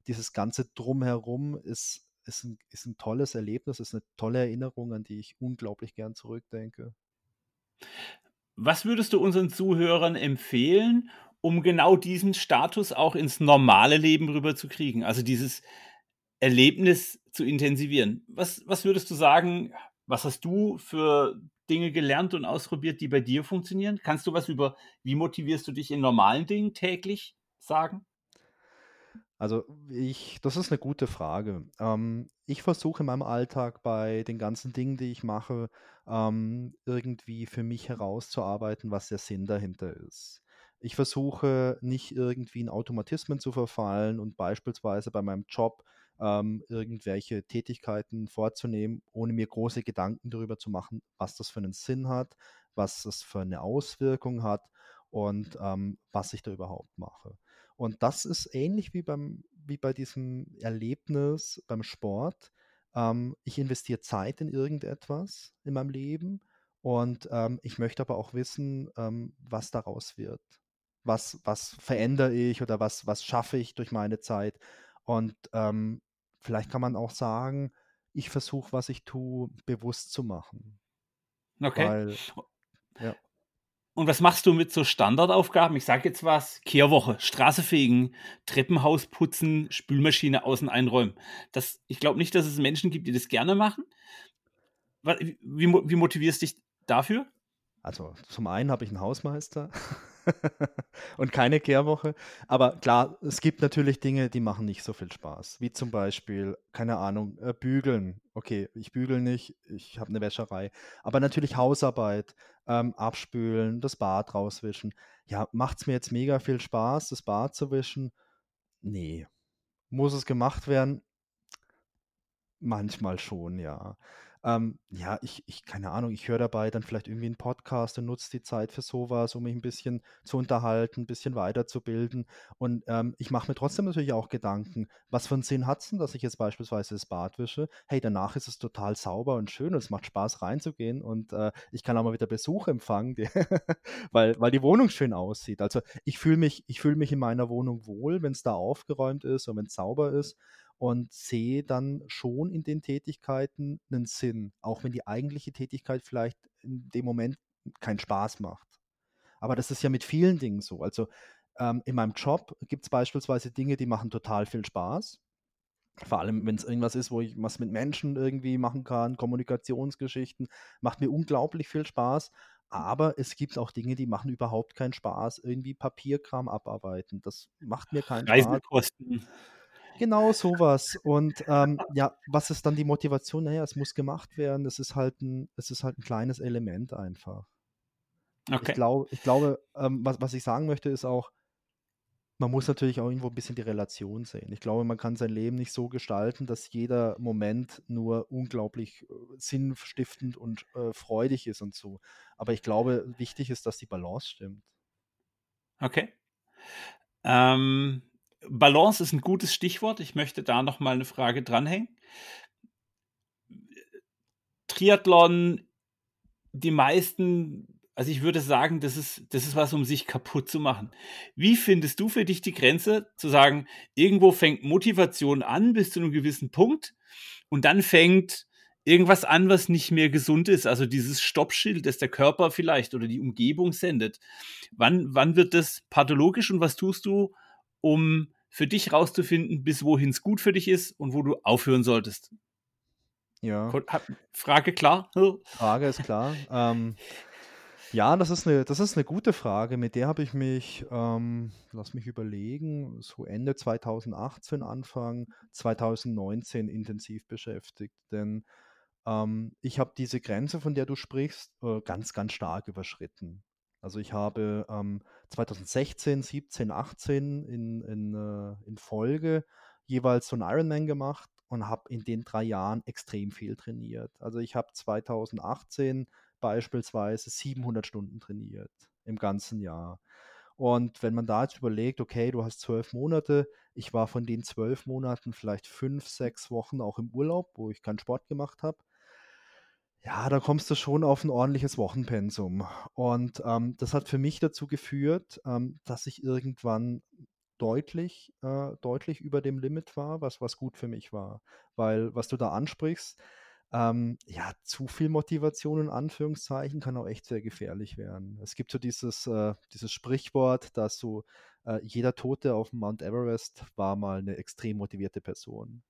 dieses ganze Drumherum ist, ist, ein, ist ein tolles Erlebnis, ist eine tolle Erinnerung, an die ich unglaublich gern zurückdenke. Was würdest du unseren Zuhörern empfehlen, um genau diesen Status auch ins normale Leben rüberzukriegen. Also dieses Erlebnis zu intensivieren. Was, was würdest du sagen, was hast du für Dinge gelernt und ausprobiert, die bei dir funktionieren? Kannst du was über, wie motivierst du dich in normalen Dingen täglich sagen? Also ich, das ist eine gute Frage. Ähm, ich versuche in meinem Alltag bei den ganzen Dingen, die ich mache, ähm, irgendwie für mich herauszuarbeiten, was der Sinn dahinter ist. Ich versuche nicht irgendwie in Automatismen zu verfallen und beispielsweise bei meinem Job ähm, irgendwelche Tätigkeiten vorzunehmen, ohne mir große Gedanken darüber zu machen, was das für einen Sinn hat, was das für eine Auswirkung hat und ähm, was ich da überhaupt mache. Und das ist ähnlich wie, beim, wie bei diesem Erlebnis beim Sport. Ähm, ich investiere Zeit in irgendetwas in meinem Leben und ähm, ich möchte aber auch wissen, ähm, was daraus wird was, was verändere ich oder was, was schaffe ich durch meine Zeit. Und ähm, vielleicht kann man auch sagen, ich versuche, was ich tue, bewusst zu machen. Okay. Weil, ja. Und was machst du mit so Standardaufgaben? Ich sage jetzt was: Kehrwoche, Straße fegen, Treppenhaus putzen, Spülmaschine außen einräumen. Das, ich glaube nicht, dass es Menschen gibt, die das gerne machen. Wie, wie motivierst du dich dafür? Also zum einen habe ich einen Hausmeister. und keine Kehrwoche. Aber klar, es gibt natürlich Dinge, die machen nicht so viel Spaß. Wie zum Beispiel, keine Ahnung, äh, bügeln. Okay, ich bügel nicht, ich habe eine Wäscherei. Aber natürlich Hausarbeit, ähm, abspülen, das Bad rauswischen. Ja, macht es mir jetzt mega viel Spaß, das Bad zu wischen? Nee. Muss es gemacht werden? Manchmal schon, ja. Ähm, ja, ich, ich, keine Ahnung, ich höre dabei dann vielleicht irgendwie einen Podcast und nutze die Zeit für sowas, um mich ein bisschen zu unterhalten, ein bisschen weiterzubilden. Und ähm, ich mache mir trotzdem natürlich auch Gedanken, was für einen Sinn hat es denn, dass ich jetzt beispielsweise das Bad wische? Hey, danach ist es total sauber und schön und es macht Spaß reinzugehen und äh, ich kann auch mal wieder Besuch empfangen, die, weil, weil die Wohnung schön aussieht. Also ich fühle mich, ich fühle mich in meiner Wohnung wohl, wenn es da aufgeräumt ist und wenn es sauber ist und sehe dann schon in den Tätigkeiten einen Sinn, auch wenn die eigentliche Tätigkeit vielleicht in dem Moment keinen Spaß macht. Aber das ist ja mit vielen Dingen so. Also ähm, in meinem Job gibt es beispielsweise Dinge, die machen total viel Spaß. Vor allem, wenn es irgendwas ist, wo ich was mit Menschen irgendwie machen kann, Kommunikationsgeschichten, macht mir unglaublich viel Spaß. Aber es gibt auch Dinge, die machen überhaupt keinen Spaß. Irgendwie Papierkram abarbeiten. Das macht mir keinen Reisekosten. Spaß. Genau sowas. Und ähm, ja, was ist dann die Motivation? Naja, es muss gemacht werden. Es ist halt ein, es ist halt ein kleines Element einfach. Okay. Ich, glaub, ich glaube, ähm, was, was ich sagen möchte, ist auch, man muss natürlich auch irgendwo ein bisschen die Relation sehen. Ich glaube, man kann sein Leben nicht so gestalten, dass jeder Moment nur unglaublich äh, sinnstiftend und äh, freudig ist und so. Aber ich glaube, wichtig ist, dass die Balance stimmt. Okay. Ähm, Balance ist ein gutes Stichwort. Ich möchte da noch mal eine Frage dranhängen. Triathlon, die meisten, also ich würde sagen, das ist, das ist was, um sich kaputt zu machen. Wie findest du für dich die Grenze, zu sagen, irgendwo fängt Motivation an bis zu einem gewissen Punkt und dann fängt irgendwas an, was nicht mehr gesund ist, also dieses Stoppschild, das der Körper vielleicht oder die Umgebung sendet. Wann, wann wird das pathologisch und was tust du, um für dich rauszufinden, bis wohin es gut für dich ist und wo du aufhören solltest. Ja. Frage klar? Frage ist klar. ähm, ja, das ist, eine, das ist eine gute Frage. Mit der habe ich mich, ähm, lass mich überlegen, so Ende 2018, Anfang 2019 intensiv beschäftigt. Denn ähm, ich habe diese Grenze, von der du sprichst, äh, ganz, ganz stark überschritten. Also ich habe ähm, 2016, 17, 18 in, in, äh, in Folge jeweils so einen Ironman gemacht und habe in den drei Jahren extrem viel trainiert. Also ich habe 2018 beispielsweise 700 Stunden trainiert im ganzen Jahr. Und wenn man da jetzt überlegt, okay, du hast zwölf Monate, ich war von den zwölf Monaten vielleicht fünf, sechs Wochen auch im Urlaub, wo ich keinen Sport gemacht habe. Ja, da kommst du schon auf ein ordentliches Wochenpensum. Und ähm, das hat für mich dazu geführt, ähm, dass ich irgendwann deutlich, äh, deutlich über dem Limit war, was, was gut für mich war. Weil, was du da ansprichst, ähm, ja, zu viel Motivation in Anführungszeichen kann auch echt sehr gefährlich werden. Es gibt so dieses, äh, dieses Sprichwort, dass so äh, jeder Tote auf Mount Everest war mal eine extrem motivierte Person.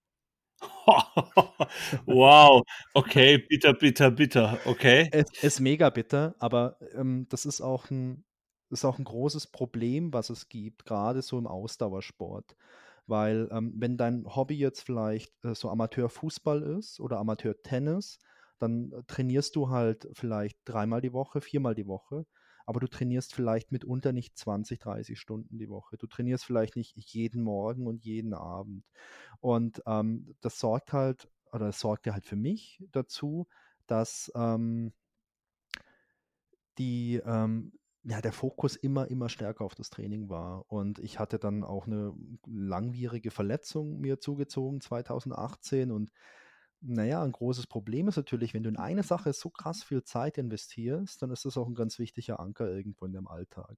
wow, okay, bitter, bitter, bitter, okay. Es ist mega bitter, aber ähm, das ist auch ein, ist auch ein großes Problem, was es gibt, gerade so im Ausdauersport. Weil ähm, wenn dein Hobby jetzt vielleicht äh, so Amateurfußball ist oder Amateurtennis, dann äh, trainierst du halt vielleicht dreimal die Woche, viermal die Woche, aber du trainierst vielleicht mitunter nicht 20, 30 Stunden die Woche. Du trainierst vielleicht nicht jeden Morgen und jeden Abend. Und ähm, das sorgt halt, oder das sorgte halt für mich dazu, dass ähm, die, ähm, ja, der Fokus immer, immer stärker auf das Training war. Und ich hatte dann auch eine langwierige Verletzung mir zugezogen 2018 und naja, ein großes Problem ist natürlich, wenn du in eine Sache so krass viel Zeit investierst, dann ist das auch ein ganz wichtiger Anker irgendwo in deinem Alltag.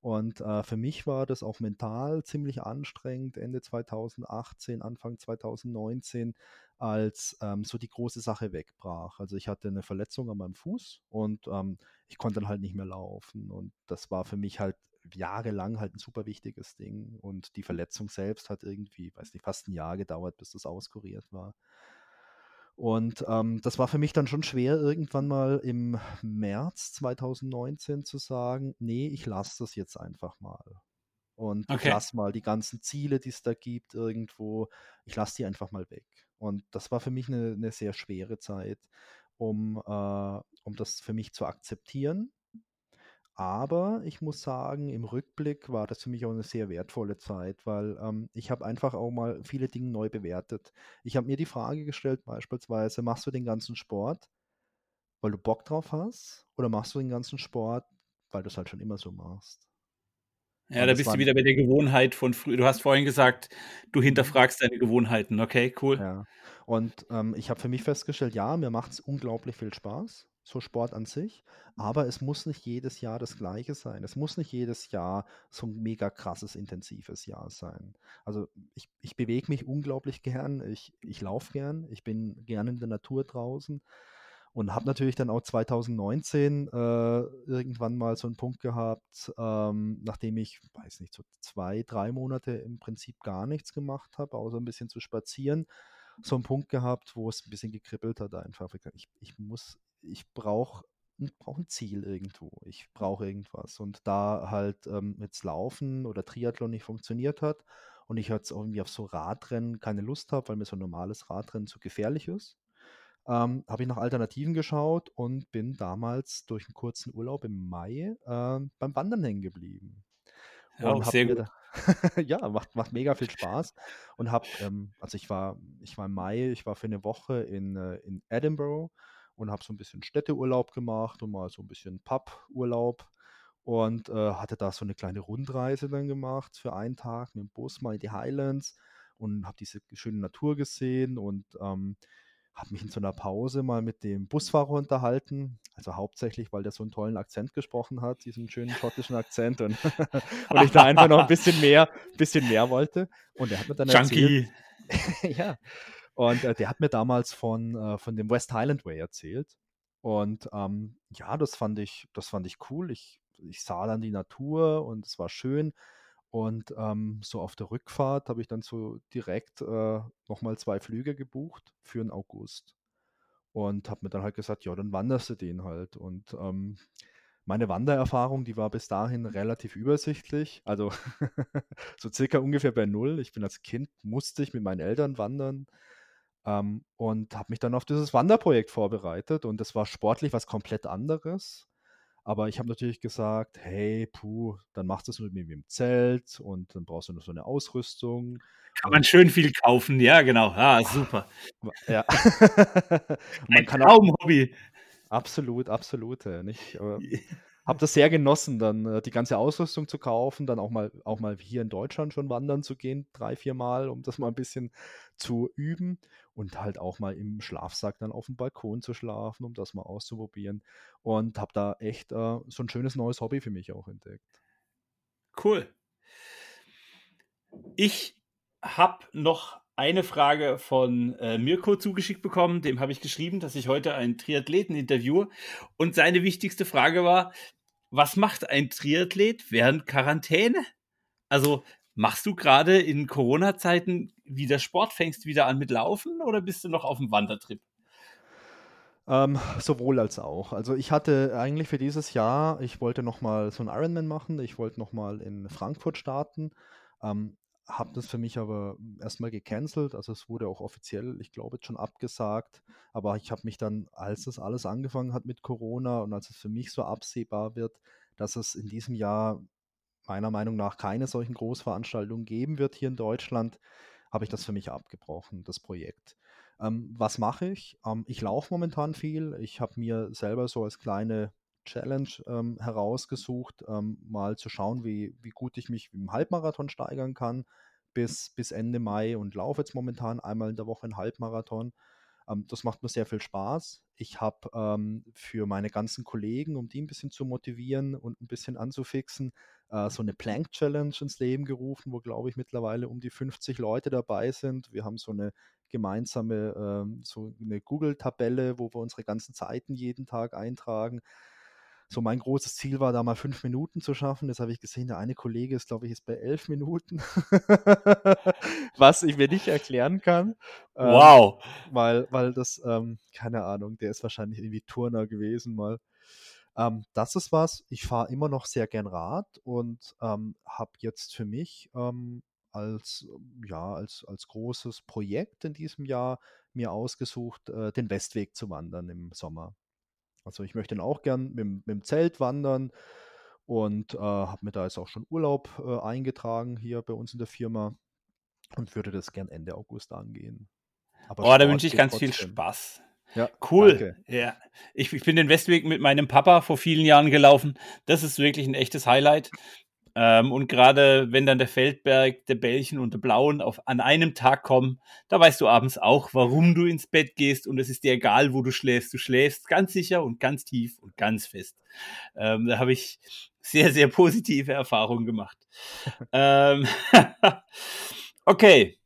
Und äh, für mich war das auch mental ziemlich anstrengend, Ende 2018, Anfang 2019, als ähm, so die große Sache wegbrach. Also ich hatte eine Verletzung an meinem Fuß und ähm, ich konnte dann halt nicht mehr laufen. Und das war für mich halt jahrelang halt ein super wichtiges Ding. Und die Verletzung selbst hat irgendwie, weiß nicht, fast ein Jahr gedauert, bis das auskuriert war. Und ähm, das war für mich dann schon schwer, irgendwann mal im März 2019 zu sagen, nee, ich lasse das jetzt einfach mal. Und okay. ich lasse mal die ganzen Ziele, die es da gibt, irgendwo, ich lasse die einfach mal weg. Und das war für mich eine, eine sehr schwere Zeit, um, äh, um das für mich zu akzeptieren. Aber ich muss sagen, im Rückblick war das für mich auch eine sehr wertvolle Zeit, weil ähm, ich habe einfach auch mal viele Dinge neu bewertet. Ich habe mir die Frage gestellt, beispielsweise, machst du den ganzen Sport, weil du Bock drauf hast, oder machst du den ganzen Sport, weil du es halt schon immer so machst? Ja, da bist du wieder bei der Gewohnheit von früher. Du hast vorhin gesagt, du mhm. hinterfragst deine Gewohnheiten. Okay, cool. Ja. Und ähm, ich habe für mich festgestellt, ja, mir macht es unglaublich viel Spaß so Sport an sich, aber es muss nicht jedes Jahr das gleiche sein. Es muss nicht jedes Jahr so ein mega krasses, intensives Jahr sein. Also ich, ich bewege mich unglaublich gern, ich, ich laufe gern, ich bin gern in der Natur draußen und habe natürlich dann auch 2019 äh, irgendwann mal so einen Punkt gehabt, ähm, nachdem ich, weiß nicht, so zwei, drei Monate im Prinzip gar nichts gemacht habe, außer ein bisschen zu spazieren, so einen Punkt gehabt, wo es ein bisschen gekribbelt hat einfach. Ich, ich muss ich brauche brauche ein Ziel irgendwo. Ich brauche irgendwas. Und da halt ähm, jetzt Laufen oder Triathlon nicht funktioniert hat und ich jetzt irgendwie auf so Radrennen keine Lust habe, weil mir so ein normales Radrennen zu gefährlich ist, ähm, habe ich nach Alternativen geschaut und bin damals durch einen kurzen Urlaub im Mai äh, beim Wandern hängen geblieben. Ja, und sehr gut. ja, macht, macht mega viel Spaß. Und habe, ähm, also ich war, ich war im Mai, ich war für eine Woche in, äh, in Edinburgh und habe so ein bisschen Städteurlaub gemacht und mal so ein bisschen Pub-Urlaub und äh, hatte da so eine kleine Rundreise dann gemacht für einen Tag mit dem Bus mal in die Highlands und habe diese schöne Natur gesehen und ähm, habe mich in so einer Pause mal mit dem Busfahrer unterhalten, also hauptsächlich, weil der so einen tollen Akzent gesprochen hat, diesen schönen schottischen Akzent und, und ich da einfach noch ein bisschen mehr, bisschen mehr wollte. Und er hat mir dann Junkie. erzählt, ja, und äh, der hat mir damals von, äh, von dem West Highland Way erzählt. Und ähm, ja, das fand ich, das fand ich cool. Ich, ich sah dann die Natur und es war schön. Und ähm, so auf der Rückfahrt habe ich dann so direkt äh, nochmal zwei Flüge gebucht für den August. Und habe mir dann halt gesagt, ja, dann wanderst du den halt. Und ähm, meine Wandererfahrung, die war bis dahin relativ übersichtlich. Also so circa ungefähr bei null. Ich bin als Kind, musste ich mit meinen Eltern wandern. Ähm, und habe mich dann auf dieses Wanderprojekt vorbereitet und das war sportlich was komplett anderes. Aber ich habe natürlich gesagt, hey, puh, dann machst du es mit mir im Zelt und dann brauchst du noch so eine Ausrüstung. Kann man schön viel kaufen, ja, genau. Ah, super. Ja. man kann auch, Hobby. Absolut, absolut. Nicht? Aber habe das sehr genossen, dann äh, die ganze Ausrüstung zu kaufen, dann auch mal, auch mal hier in Deutschland schon wandern zu gehen, drei, vier Mal, um das mal ein bisschen zu üben und halt auch mal im Schlafsack dann auf dem Balkon zu schlafen, um das mal auszuprobieren. Und habe da echt äh, so ein schönes neues Hobby für mich auch entdeckt. Cool. Ich habe noch eine Frage von äh, Mirko zugeschickt bekommen. Dem habe ich geschrieben, dass ich heute einen Triathleten interviewe. Und seine wichtigste Frage war, was macht ein Triathlet während Quarantäne? Also machst du gerade in Corona-Zeiten wieder Sport, fängst wieder an mit Laufen oder bist du noch auf dem Wandertrip? Ähm, sowohl als auch. Also ich hatte eigentlich für dieses Jahr, ich wollte nochmal so einen Ironman machen, ich wollte nochmal in Frankfurt starten. Ähm, habe das für mich aber erstmal gecancelt. Also es wurde auch offiziell, ich glaube, jetzt schon abgesagt. Aber ich habe mich dann, als das alles angefangen hat mit Corona und als es für mich so absehbar wird, dass es in diesem Jahr meiner Meinung nach keine solchen Großveranstaltungen geben wird hier in Deutschland, habe ich das für mich abgebrochen, das Projekt. Ähm, was mache ich? Ähm, ich laufe momentan viel. Ich habe mir selber so als kleine Challenge ähm, herausgesucht, ähm, mal zu schauen, wie, wie gut ich mich im Halbmarathon steigern kann bis, bis Ende Mai und laufe jetzt momentan einmal in der Woche einen Halbmarathon. Ähm, das macht mir sehr viel Spaß. Ich habe ähm, für meine ganzen Kollegen, um die ein bisschen zu motivieren und ein bisschen anzufixen, äh, so eine Plank Challenge ins Leben gerufen, wo, glaube ich, mittlerweile um die 50 Leute dabei sind. Wir haben so eine gemeinsame, ähm, so eine Google-Tabelle, wo wir unsere ganzen Zeiten jeden Tag eintragen so mein großes Ziel war, da mal fünf Minuten zu schaffen. Das habe ich gesehen. Der eine Kollege ist, glaube ich, ist bei elf Minuten, was ich mir nicht erklären kann. Ähm, wow. Ähm, weil, weil das, ähm, keine Ahnung, der ist wahrscheinlich irgendwie Turner gewesen mal. Ähm, das ist was. Ich fahre immer noch sehr gern Rad und ähm, habe jetzt für mich ähm, als, ja, als, als großes Projekt in diesem Jahr mir ausgesucht, äh, den Westweg zu wandern im Sommer. Also ich möchte dann auch gern mit, mit dem Zelt wandern und äh, habe mir da jetzt auch schon Urlaub äh, eingetragen hier bei uns in der Firma und würde das gern Ende August angehen. Aber oh, da wünsche ich ganz trotzdem. viel Spaß. Ja, cool. Danke. Ja, ich, ich bin den Westweg mit meinem Papa vor vielen Jahren gelaufen. Das ist wirklich ein echtes Highlight. Ähm, und gerade wenn dann der Feldberg, der Bällchen und der Blauen auf, an einem Tag kommen, da weißt du abends auch, warum du ins Bett gehst und es ist dir egal, wo du schläfst. Du schläfst ganz sicher und ganz tief und ganz fest. Ähm, da habe ich sehr, sehr positive Erfahrungen gemacht. ähm, okay,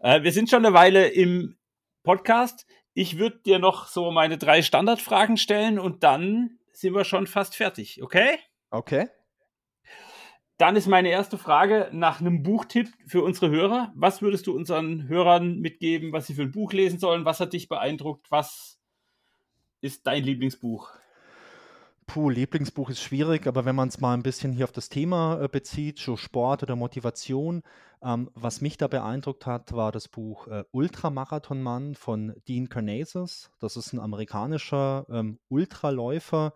äh, wir sind schon eine Weile im Podcast. Ich würde dir noch so meine drei Standardfragen stellen und dann sind wir schon fast fertig, okay? Okay. Dann ist meine erste Frage nach einem Buchtipp für unsere Hörer. Was würdest du unseren Hörern mitgeben, was sie für ein Buch lesen sollen? Was hat dich beeindruckt? Was ist dein Lieblingsbuch? Puh, Lieblingsbuch ist schwierig, aber wenn man es mal ein bisschen hier auf das Thema äh, bezieht, so Sport oder Motivation, ähm, was mich da beeindruckt hat, war das Buch äh, Ultramarathonmann von Dean Karnazes. Das ist ein amerikanischer ähm, Ultraläufer,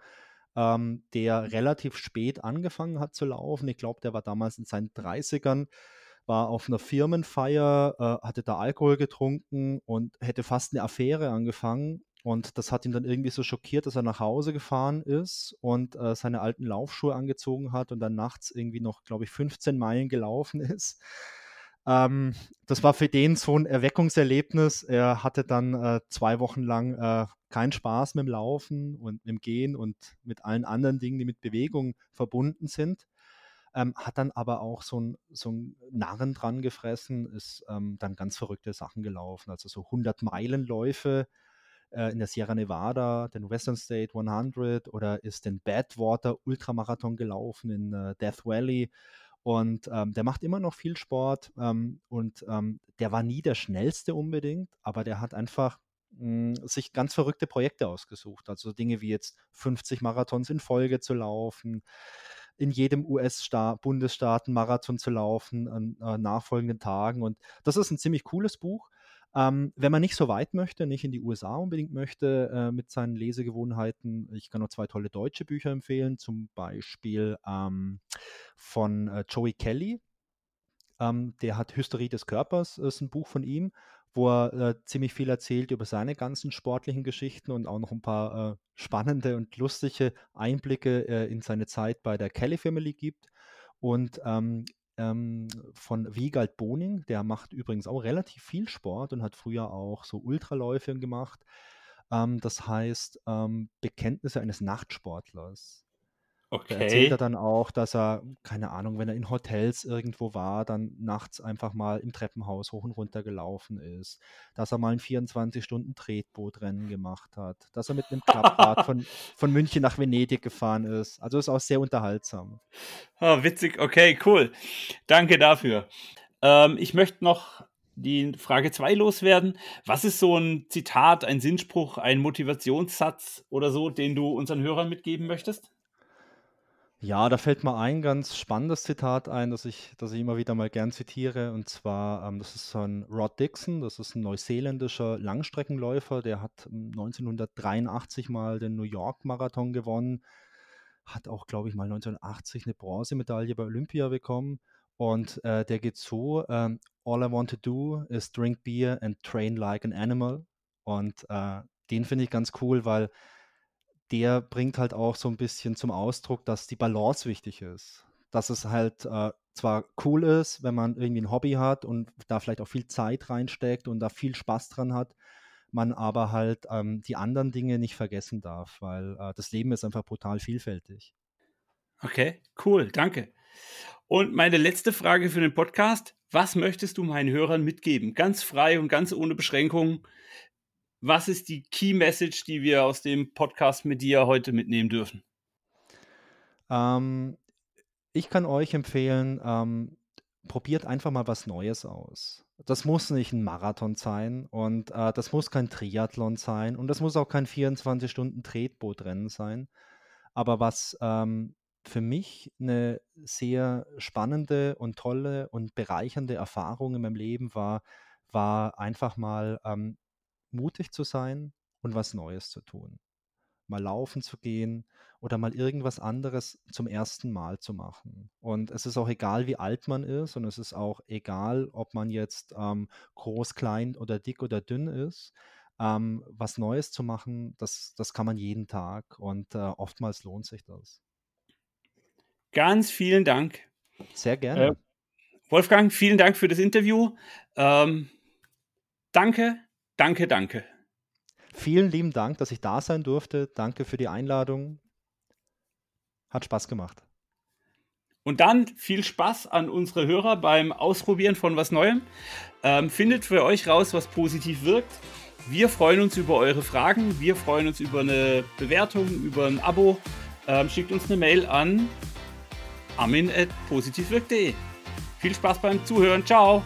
ähm, der relativ spät angefangen hat zu laufen. Ich glaube, der war damals in seinen 30ern, war auf einer Firmenfeier, äh, hatte da Alkohol getrunken und hätte fast eine Affäre angefangen. Und das hat ihn dann irgendwie so schockiert, dass er nach Hause gefahren ist und äh, seine alten Laufschuhe angezogen hat und dann nachts irgendwie noch, glaube ich, 15 Meilen gelaufen ist. Ähm, das war für den so ein Erweckungserlebnis. Er hatte dann äh, zwei Wochen lang äh, keinen Spaß mit dem Laufen und mit dem Gehen und mit allen anderen Dingen, die mit Bewegung verbunden sind. Ähm, hat dann aber auch so ein, so ein Narren dran gefressen, ist ähm, dann ganz verrückte Sachen gelaufen. Also so 100 Meilenläufe äh, in der Sierra Nevada, den Western State 100 oder ist den Badwater Ultramarathon gelaufen in äh, Death Valley und ähm, der macht immer noch viel Sport ähm, und ähm, der war nie der schnellste unbedingt, aber der hat einfach mh, hm, sich ganz verrückte Projekte ausgesucht. Also Dinge wie jetzt 50 Marathons in Folge zu laufen, in jedem US-Bundesstaat einen Marathon zu laufen an äh, nachfolgenden Tagen. Und das ist ein ziemlich cooles Buch. Ähm, wenn man nicht so weit möchte, nicht in die USA unbedingt möchte äh, mit seinen Lesegewohnheiten, ich kann noch zwei tolle deutsche Bücher empfehlen, zum Beispiel ähm, von äh, Joey Kelly. Ähm, der hat Hysterie des Körpers, ist ein Buch von ihm, wo er äh, ziemlich viel erzählt über seine ganzen sportlichen Geschichten und auch noch ein paar äh, spannende und lustige Einblicke äh, in seine Zeit bei der Kelly Family gibt. Und ähm, ähm, von Wiegald Boning, der macht übrigens auch relativ viel Sport und hat früher auch so Ultraläufe gemacht. Ähm, das heißt ähm, Bekenntnisse eines Nachtsportlers. Okay. Da erzählt er dann auch, dass er, keine Ahnung, wenn er in Hotels irgendwo war, dann nachts einfach mal im Treppenhaus hoch und runter gelaufen ist. Dass er mal ein 24-Stunden-Tretbootrennen gemacht hat. Dass er mit einem Klapprad von, von München nach Venedig gefahren ist. Also ist auch sehr unterhaltsam. Oh, witzig, okay, cool. Danke dafür. Ähm, ich möchte noch die Frage 2 loswerden. Was ist so ein Zitat, ein Sinnspruch, ein Motivationssatz oder so, den du unseren Hörern mitgeben möchtest? Ja, da fällt mir ein ganz spannendes Zitat ein, das ich, das ich immer wieder mal gern zitiere. Und zwar, ähm, das ist ein Rod Dixon, das ist ein neuseeländischer Langstreckenläufer, der hat 1983 mal den New York Marathon gewonnen, hat auch, glaube ich, mal 1980 eine Bronzemedaille bei Olympia bekommen. Und äh, der geht so, ähm, All I want to do is drink beer and train like an animal. Und äh, den finde ich ganz cool, weil der bringt halt auch so ein bisschen zum Ausdruck, dass die Balance wichtig ist. Dass es halt äh, zwar cool ist, wenn man irgendwie ein Hobby hat und da vielleicht auch viel Zeit reinsteckt und da viel Spaß dran hat, man aber halt ähm, die anderen Dinge nicht vergessen darf, weil äh, das Leben ist einfach brutal vielfältig. Okay, cool, danke. Und meine letzte Frage für den Podcast. Was möchtest du meinen Hörern mitgeben? Ganz frei und ganz ohne Beschränkungen was ist die Key Message, die wir aus dem Podcast mit dir heute mitnehmen dürfen? Ähm, ich kann euch empfehlen, ähm, probiert einfach mal was Neues aus. Das muss nicht ein Marathon sein und äh, das muss kein Triathlon sein und das muss auch kein 24-Stunden-Tretbootrennen sein. Aber was ähm, für mich eine sehr spannende und tolle und bereichernde Erfahrung in meinem Leben war, war einfach mal ähm, mutig zu sein und was Neues zu tun. Mal laufen zu gehen oder mal irgendwas anderes zum ersten Mal zu machen. Und es ist auch egal, wie alt man ist und es ist auch egal, ob man jetzt ähm, groß, klein oder dick oder dünn ist. Ähm, was Neues zu machen, das, das kann man jeden Tag und äh, oftmals lohnt sich das. Ganz vielen Dank. Sehr gerne. Äh, Wolfgang, vielen Dank für das Interview. Ähm, danke Danke, danke. Vielen lieben Dank, dass ich da sein durfte. Danke für die Einladung. Hat Spaß gemacht. Und dann viel Spaß an unsere Hörer beim Ausprobieren von was Neuem. Ähm, findet für euch raus, was positiv wirkt. Wir freuen uns über eure Fragen. Wir freuen uns über eine Bewertung, über ein Abo. Ähm, schickt uns eine Mail an amin.positivwirkt.de. Viel Spaß beim Zuhören. Ciao.